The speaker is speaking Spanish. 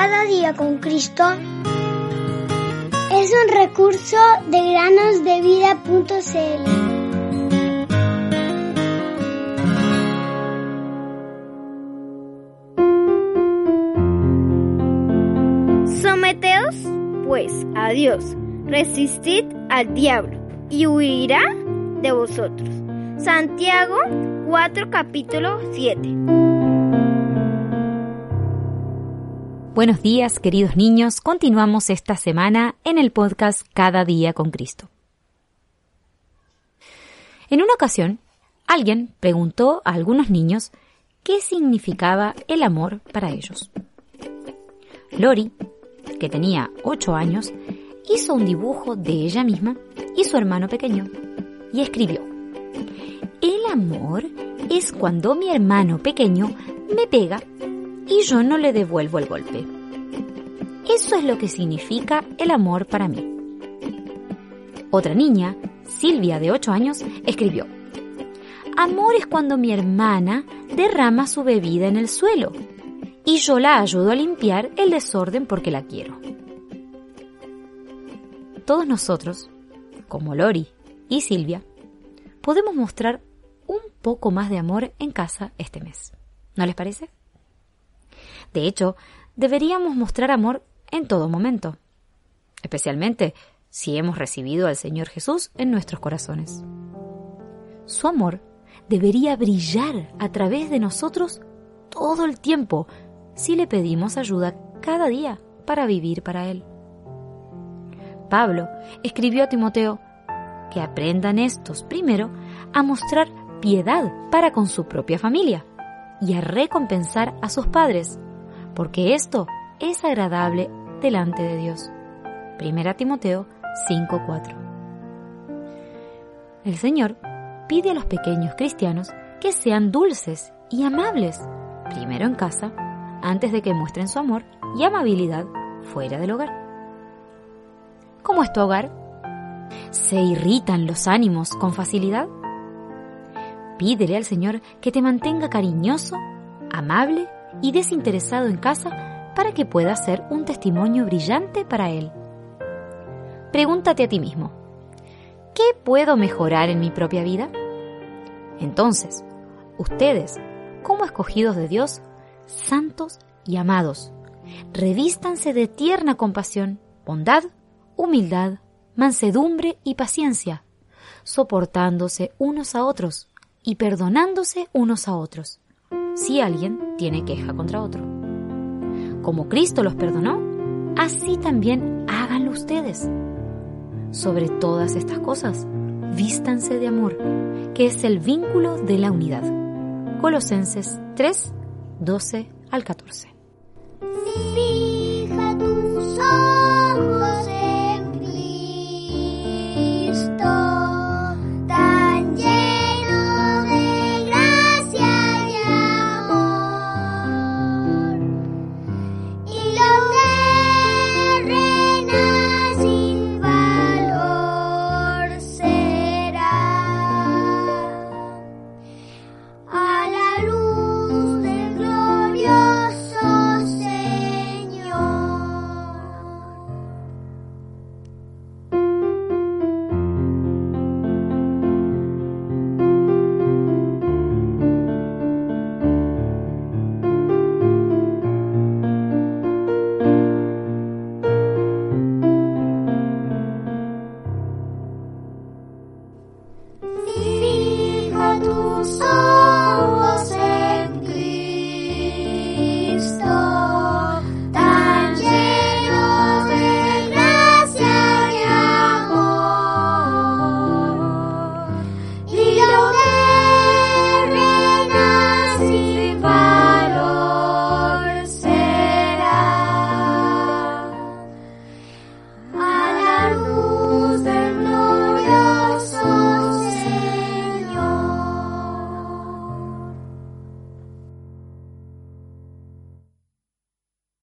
Cada día con Cristo es un recurso de granosdevida.cl. Someteos, pues, a Dios, resistid al diablo, y huirá de vosotros. Santiago 4, capítulo 7. Buenos días, queridos niños. Continuamos esta semana en el podcast Cada día con Cristo. En una ocasión, alguien preguntó a algunos niños qué significaba el amor para ellos. Lori, que tenía ocho años, hizo un dibujo de ella misma y su hermano pequeño y escribió, El amor es cuando mi hermano pequeño me pega y yo no le devuelvo el golpe. Eso es lo que significa el amor para mí. Otra niña, Silvia de 8 años, escribió, Amor es cuando mi hermana derrama su bebida en el suelo y yo la ayudo a limpiar el desorden porque la quiero. Todos nosotros, como Lori y Silvia, podemos mostrar un poco más de amor en casa este mes. ¿No les parece? De hecho, deberíamos mostrar amor en todo momento, especialmente si hemos recibido al Señor Jesús en nuestros corazones. Su amor debería brillar a través de nosotros todo el tiempo si le pedimos ayuda cada día para vivir para Él. Pablo escribió a Timoteo que aprendan estos primero a mostrar piedad para con su propia familia y a recompensar a sus padres porque esto es agradable delante de Dios. Primera Timoteo 5:4. El Señor pide a los pequeños cristianos que sean dulces y amables, primero en casa, antes de que muestren su amor y amabilidad fuera del hogar. ¿Cómo es tu hogar? ¿Se irritan los ánimos con facilidad? Pídele al Señor que te mantenga cariñoso, amable y desinteresado en casa para que pueda ser un testimonio brillante para Él. Pregúntate a ti mismo, ¿qué puedo mejorar en mi propia vida? Entonces, ustedes, como escogidos de Dios, santos y amados, revístanse de tierna compasión, bondad, humildad, mansedumbre y paciencia, soportándose unos a otros y perdonándose unos a otros si alguien tiene queja contra otro. Como Cristo los perdonó, así también háganlo ustedes. Sobre todas estas cosas, vístanse de amor, que es el vínculo de la unidad. Colosenses 3, 12 al 14. Sí.